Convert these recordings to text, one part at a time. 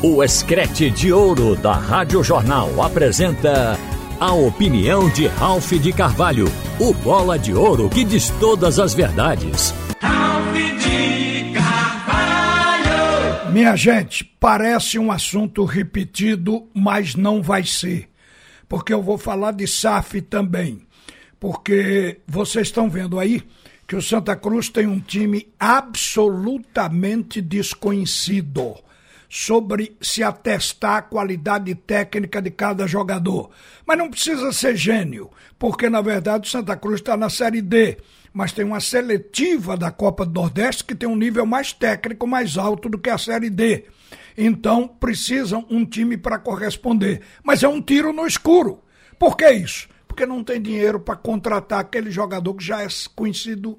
O Escrete de Ouro da Rádio Jornal apresenta a opinião de Ralph de Carvalho, o bola de ouro que diz todas as verdades. Ralph de Carvalho! Minha gente, parece um assunto repetido, mas não vai ser. Porque eu vou falar de SAF também. Porque vocês estão vendo aí que o Santa Cruz tem um time absolutamente desconhecido sobre se atestar a qualidade técnica de cada jogador. Mas não precisa ser gênio, porque na verdade o Santa Cruz está na Série D. Mas tem uma seletiva da Copa do Nordeste que tem um nível mais técnico, mais alto do que a Série D. Então precisam um time para corresponder. Mas é um tiro no escuro. Por que isso? Porque não tem dinheiro para contratar aquele jogador que já é conhecido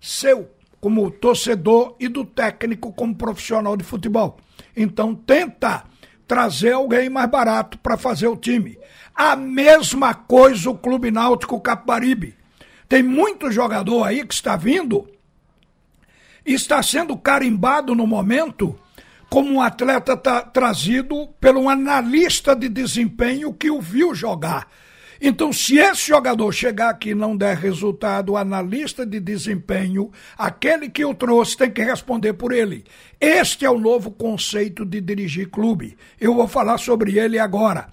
seu como torcedor e do técnico como profissional de futebol. Então tenta trazer alguém mais barato para fazer o time. A mesma coisa o Clube Náutico Capibaribe. Tem muito jogador aí que está vindo e está sendo carimbado no momento como um atleta tá trazido por um analista de desempenho que o viu jogar então, se esse jogador chegar aqui e não der resultado, o analista de desempenho, aquele que o trouxe, tem que responder por ele. Este é o novo conceito de dirigir clube. Eu vou falar sobre ele agora.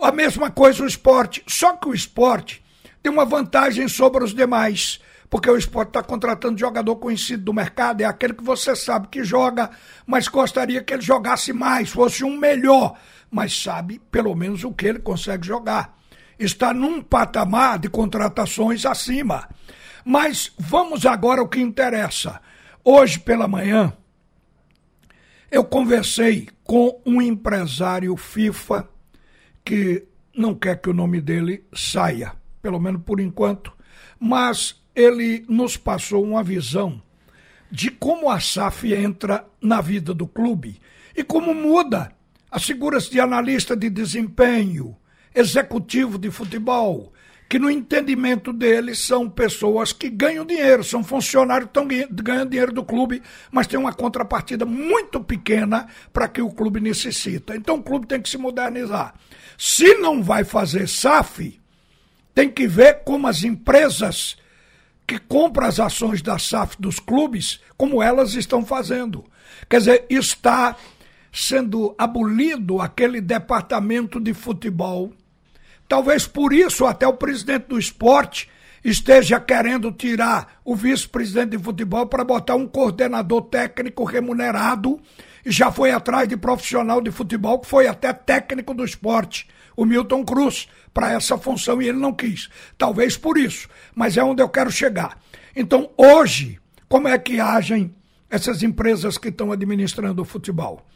A mesma coisa o esporte, só que o esporte tem uma vantagem sobre os demais porque o esporte está contratando jogador conhecido do mercado, é aquele que você sabe que joga, mas gostaria que ele jogasse mais, fosse um melhor, mas sabe pelo menos o que ele consegue jogar está num patamar de contratações acima. Mas vamos agora ao que interessa. Hoje pela manhã, eu conversei com um empresário FIFA que não quer que o nome dele saia, pelo menos por enquanto, mas ele nos passou uma visão de como a SAF entra na vida do clube e como muda as figuras de analista de desempenho, executivo de futebol, que no entendimento deles são pessoas que ganham dinheiro, são funcionários que estão ganhando dinheiro do clube, mas tem uma contrapartida muito pequena para que o clube necessita. Então o clube tem que se modernizar. Se não vai fazer SAF, tem que ver como as empresas que compram as ações da SAF dos clubes, como elas estão fazendo. Quer dizer, está sendo abolido aquele departamento de futebol Talvez por isso até o presidente do esporte esteja querendo tirar o vice-presidente de futebol para botar um coordenador técnico remunerado e já foi atrás de profissional de futebol que foi até técnico do esporte, o Milton Cruz, para essa função e ele não quis. Talvez por isso, mas é onde eu quero chegar. Então, hoje, como é que agem essas empresas que estão administrando o futebol?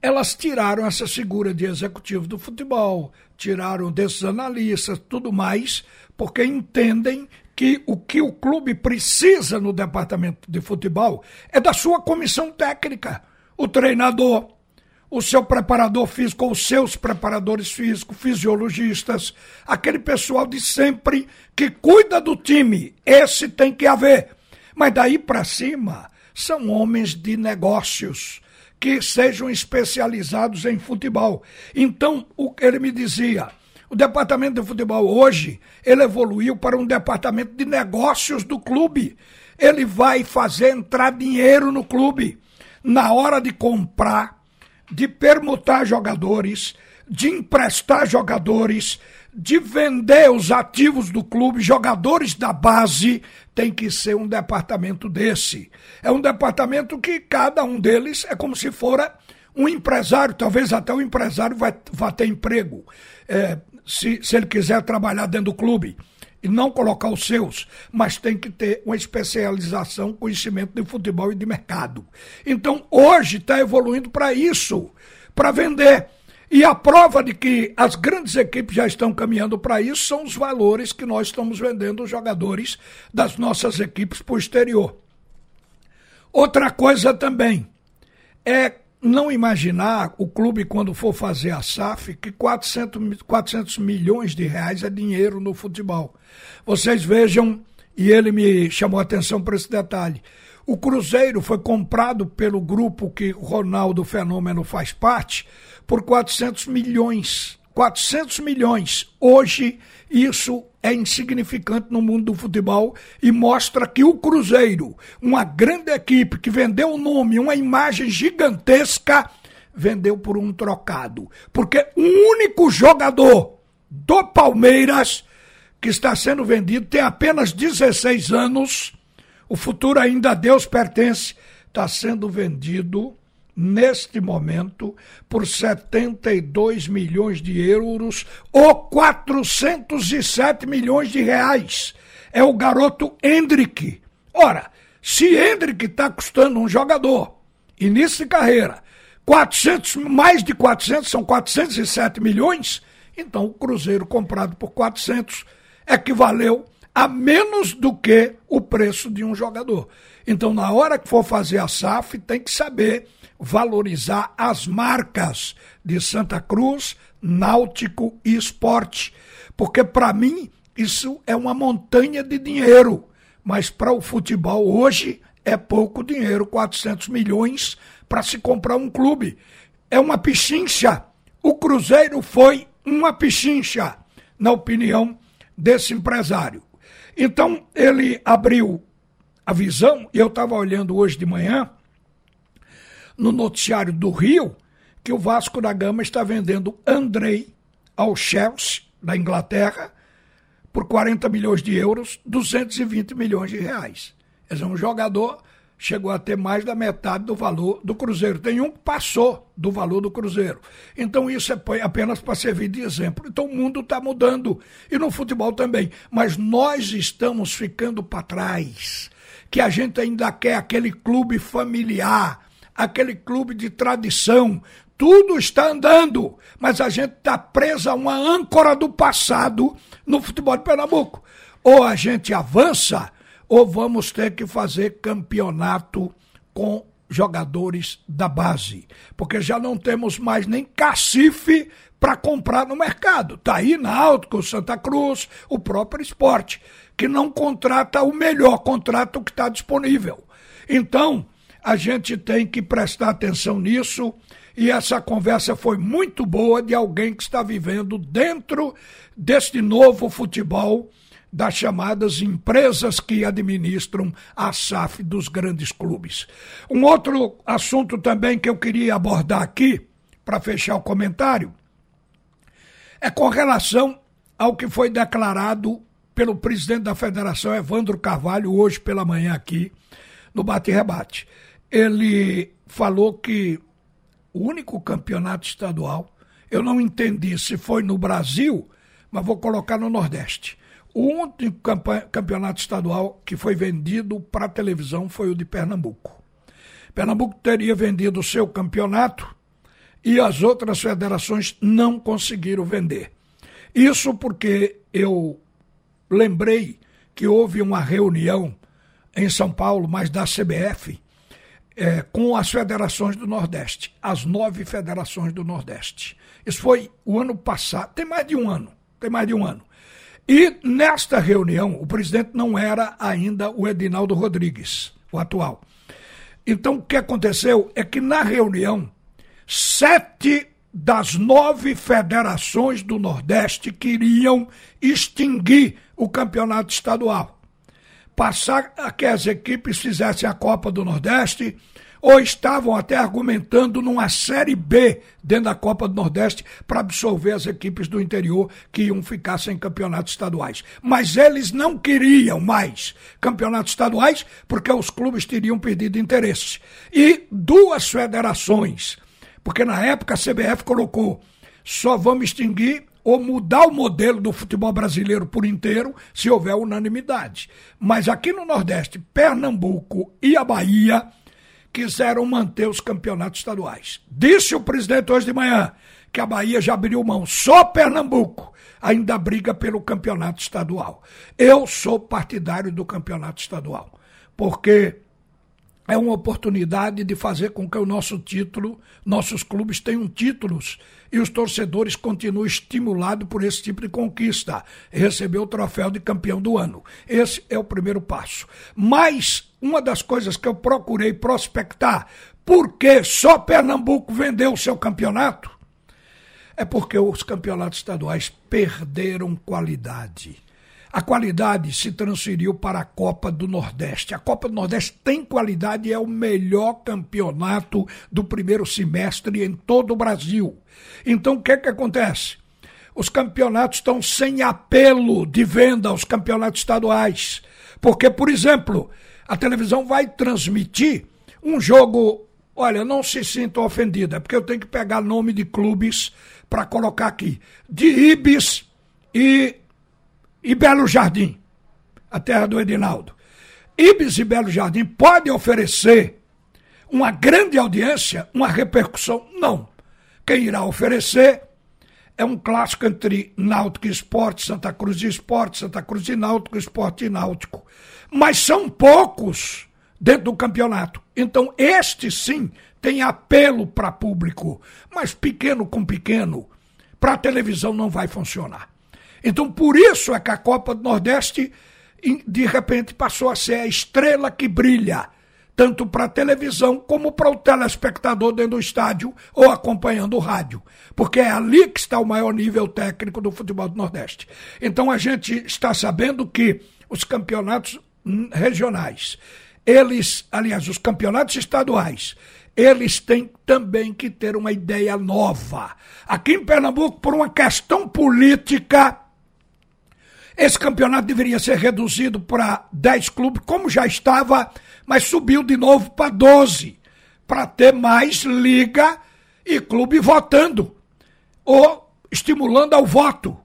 Elas tiraram essa figura de executivo do futebol, tiraram desses analistas, tudo mais, porque entendem que o que o clube precisa no departamento de futebol é da sua comissão técnica, o treinador, o seu preparador físico, os seus preparadores físicos, fisiologistas, aquele pessoal de sempre que cuida do time. Esse tem que haver. Mas daí para cima são homens de negócios que sejam especializados em futebol. Então, o ele me dizia, o departamento de futebol hoje, ele evoluiu para um departamento de negócios do clube. Ele vai fazer entrar dinheiro no clube na hora de comprar, de permutar jogadores, de emprestar jogadores, de vender os ativos do clube, jogadores da base, tem que ser um departamento desse. É um departamento que cada um deles é como se fora um empresário, talvez até o empresário vai, vai ter emprego, é, se, se ele quiser trabalhar dentro do clube. E não colocar os seus, mas tem que ter uma especialização, conhecimento de futebol e de mercado. Então, hoje está evoluindo para isso, para vender. E a prova de que as grandes equipes já estão caminhando para isso são os valores que nós estamos vendendo os jogadores das nossas equipes para o exterior. Outra coisa também é não imaginar o clube, quando for fazer a SAF, que 400, 400 milhões de reais é dinheiro no futebol. Vocês vejam, e ele me chamou a atenção para esse detalhe: O Cruzeiro foi comprado pelo grupo que Ronaldo Fenômeno faz parte por 400 milhões. 400 milhões. Hoje, isso é insignificante no mundo do futebol e mostra que o Cruzeiro, uma grande equipe que vendeu o nome, uma imagem gigantesca, vendeu por um trocado. Porque o único jogador do Palmeiras que está sendo vendido tem apenas 16 anos, o futuro ainda a Deus pertence, está sendo vendido neste momento por 72 milhões de euros ou 407 milhões de reais. É o garoto Hendrick. Ora, se Hendrick está custando um jogador, início de carreira, 400, mais de 400, são 407 milhões, então o Cruzeiro comprado por 400 equivaleu a menos do que o preço de um jogador. Então, na hora que for fazer a SAF, tem que saber valorizar as marcas de Santa Cruz, Náutico e Esporte. Porque, para mim, isso é uma montanha de dinheiro. Mas para o futebol hoje é pouco dinheiro 400 milhões para se comprar um clube. É uma pichincha. O Cruzeiro foi uma pichincha, na opinião desse empresário. Então, ele abriu a visão, eu estava olhando hoje de manhã, no noticiário do Rio, que o Vasco da Gama está vendendo Andrei ao Chelsea, da Inglaterra, por 40 milhões de euros, 220 milhões de reais. Esse é um jogador chegou a ter mais da metade do valor do Cruzeiro. Tem um que passou do valor do Cruzeiro. Então isso é apenas para servir de exemplo. Então o mundo está mudando e no futebol também. Mas nós estamos ficando para trás. Que a gente ainda quer aquele clube familiar, aquele clube de tradição. Tudo está andando, mas a gente está presa a uma âncora do passado no futebol de Pernambuco. Ou a gente avança ou vamos ter que fazer campeonato com jogadores da base, porque já não temos mais nem cacife para comprar no mercado. Tá aí Náutico, Santa Cruz, o próprio esporte, que não contrata o melhor, contrato que está disponível. Então, a gente tem que prestar atenção nisso. E essa conversa foi muito boa de alguém que está vivendo dentro deste novo futebol das chamadas empresas que administram a SAF dos grandes clubes. Um outro assunto também que eu queria abordar aqui, para fechar o comentário, é com relação ao que foi declarado pelo presidente da federação, Evandro Carvalho, hoje pela manhã aqui, no Bate-Rebate. Ele falou que o único campeonato estadual, eu não entendi se foi no Brasil, mas vou colocar no Nordeste o único campeonato estadual que foi vendido para televisão foi o de Pernambuco. Pernambuco teria vendido o seu campeonato e as outras federações não conseguiram vender. Isso porque eu lembrei que houve uma reunião em São Paulo, mas da CBF, é, com as federações do Nordeste, as nove federações do Nordeste. Isso foi o ano passado, tem mais de um ano, tem mais de um ano. E nesta reunião, o presidente não era ainda o Edinaldo Rodrigues, o atual. Então, o que aconteceu é que na reunião, sete das nove federações do Nordeste queriam extinguir o campeonato estadual. Passar a que as equipes fizessem a Copa do Nordeste ou estavam até argumentando numa Série B dentro da Copa do Nordeste para absorver as equipes do interior que iam ficar sem campeonatos estaduais. Mas eles não queriam mais campeonatos estaduais porque os clubes teriam perdido interesse. E duas federações, porque na época a CBF colocou só vamos extinguir ou mudar o modelo do futebol brasileiro por inteiro se houver unanimidade. Mas aqui no Nordeste, Pernambuco e a Bahia quiseram manter os campeonatos estaduais. Disse o presidente hoje de manhã que a Bahia já abriu mão, só Pernambuco ainda briga pelo campeonato estadual. Eu sou partidário do campeonato estadual, porque é uma oportunidade de fazer com que o nosso título, nossos clubes tenham títulos e os torcedores continuem estimulados por esse tipo de conquista, receber o troféu de campeão do ano. Esse é o primeiro passo. Mas uma das coisas que eu procurei prospectar, porque só Pernambuco vendeu o seu campeonato, é porque os campeonatos estaduais perderam qualidade. A qualidade se transferiu para a Copa do Nordeste. A Copa do Nordeste tem qualidade e é o melhor campeonato do primeiro semestre em todo o Brasil. Então o que é que acontece? Os campeonatos estão sem apelo de venda aos campeonatos estaduais. Porque, por exemplo, a televisão vai transmitir um jogo. Olha, não se sinta ofendida, porque eu tenho que pegar nome de clubes para colocar aqui. De Ibis e e Belo Jardim, a terra do Edinaldo. Ibis e Belo Jardim podem oferecer uma grande audiência, uma repercussão? Não. Quem irá oferecer é um clássico entre Náutico e Esporte, Santa Cruz e Esporte, Santa Cruz e Náutico, Esporte e Náutico. Mas são poucos dentro do campeonato. Então, este sim tem apelo para público, mas pequeno com pequeno, para televisão não vai funcionar. Então, por isso é que a Copa do Nordeste, de repente, passou a ser a estrela que brilha, tanto para a televisão como para o telespectador dentro do estádio ou acompanhando o rádio, porque é ali que está o maior nível técnico do futebol do Nordeste. Então, a gente está sabendo que os campeonatos regionais, eles, aliás, os campeonatos estaduais, eles têm também que ter uma ideia nova. Aqui em Pernambuco, por uma questão política, esse campeonato deveria ser reduzido para 10 clubes, como já estava, mas subiu de novo para 12, para ter mais liga e clube votando, ou estimulando ao voto.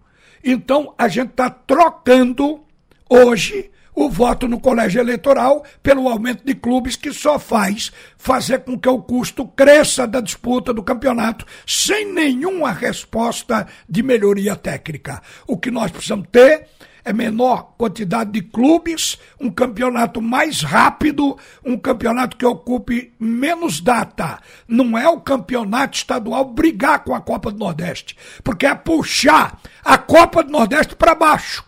Então a gente está trocando hoje o voto no colégio eleitoral pelo aumento de clubes que só faz fazer com que o custo cresça da disputa do campeonato sem nenhuma resposta de melhoria técnica. O que nós precisamos ter é menor quantidade de clubes, um campeonato mais rápido, um campeonato que ocupe menos data. Não é o campeonato estadual brigar com a Copa do Nordeste, porque é puxar a Copa do Nordeste para baixo.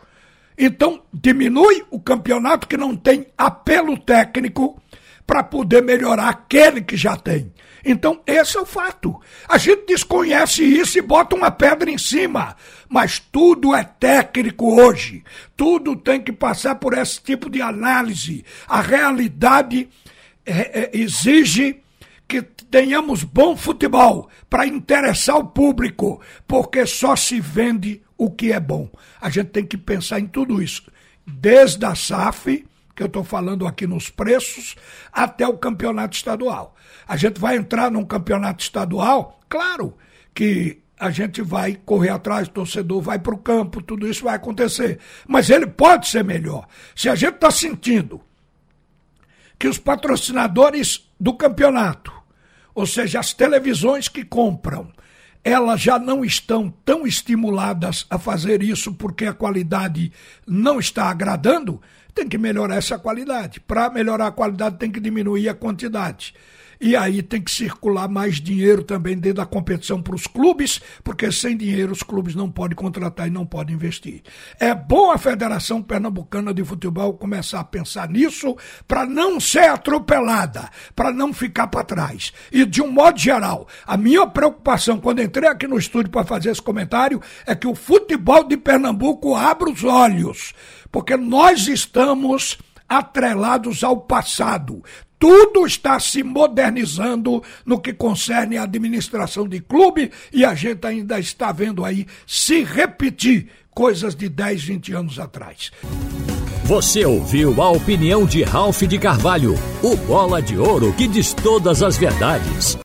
Então, diminui o campeonato que não tem apelo técnico para poder melhorar aquele que já tem. Então, esse é o fato. A gente desconhece isso e bota uma pedra em cima. Mas tudo é técnico hoje. Tudo tem que passar por esse tipo de análise. A realidade é, é, exige que tenhamos bom futebol para interessar o público, porque só se vende o que é bom. A gente tem que pensar em tudo isso. Desde a SAF, que eu estou falando aqui nos preços, até o campeonato estadual. A gente vai entrar num campeonato estadual, claro que a gente vai correr atrás, o torcedor vai para o campo, tudo isso vai acontecer. Mas ele pode ser melhor. Se a gente está sentindo que os patrocinadores do campeonato, ou seja, as televisões que compram, elas já não estão tão estimuladas a fazer isso porque a qualidade não está agradando, tem que melhorar essa qualidade. Para melhorar a qualidade, tem que diminuir a quantidade. E aí tem que circular mais dinheiro também dentro da competição para os clubes, porque sem dinheiro os clubes não podem contratar e não podem investir. É bom a Federação Pernambucana de Futebol começar a pensar nisso para não ser atropelada, para não ficar para trás. E de um modo geral, a minha preocupação quando entrei aqui no estúdio para fazer esse comentário é que o futebol de Pernambuco abra os olhos, porque nós estamos atrelados ao passado tudo está se modernizando no que concerne a administração de clube e a gente ainda está vendo aí se repetir coisas de 10, 20 anos atrás. Você ouviu a opinião de Ralph de Carvalho, o bola de ouro que diz todas as verdades.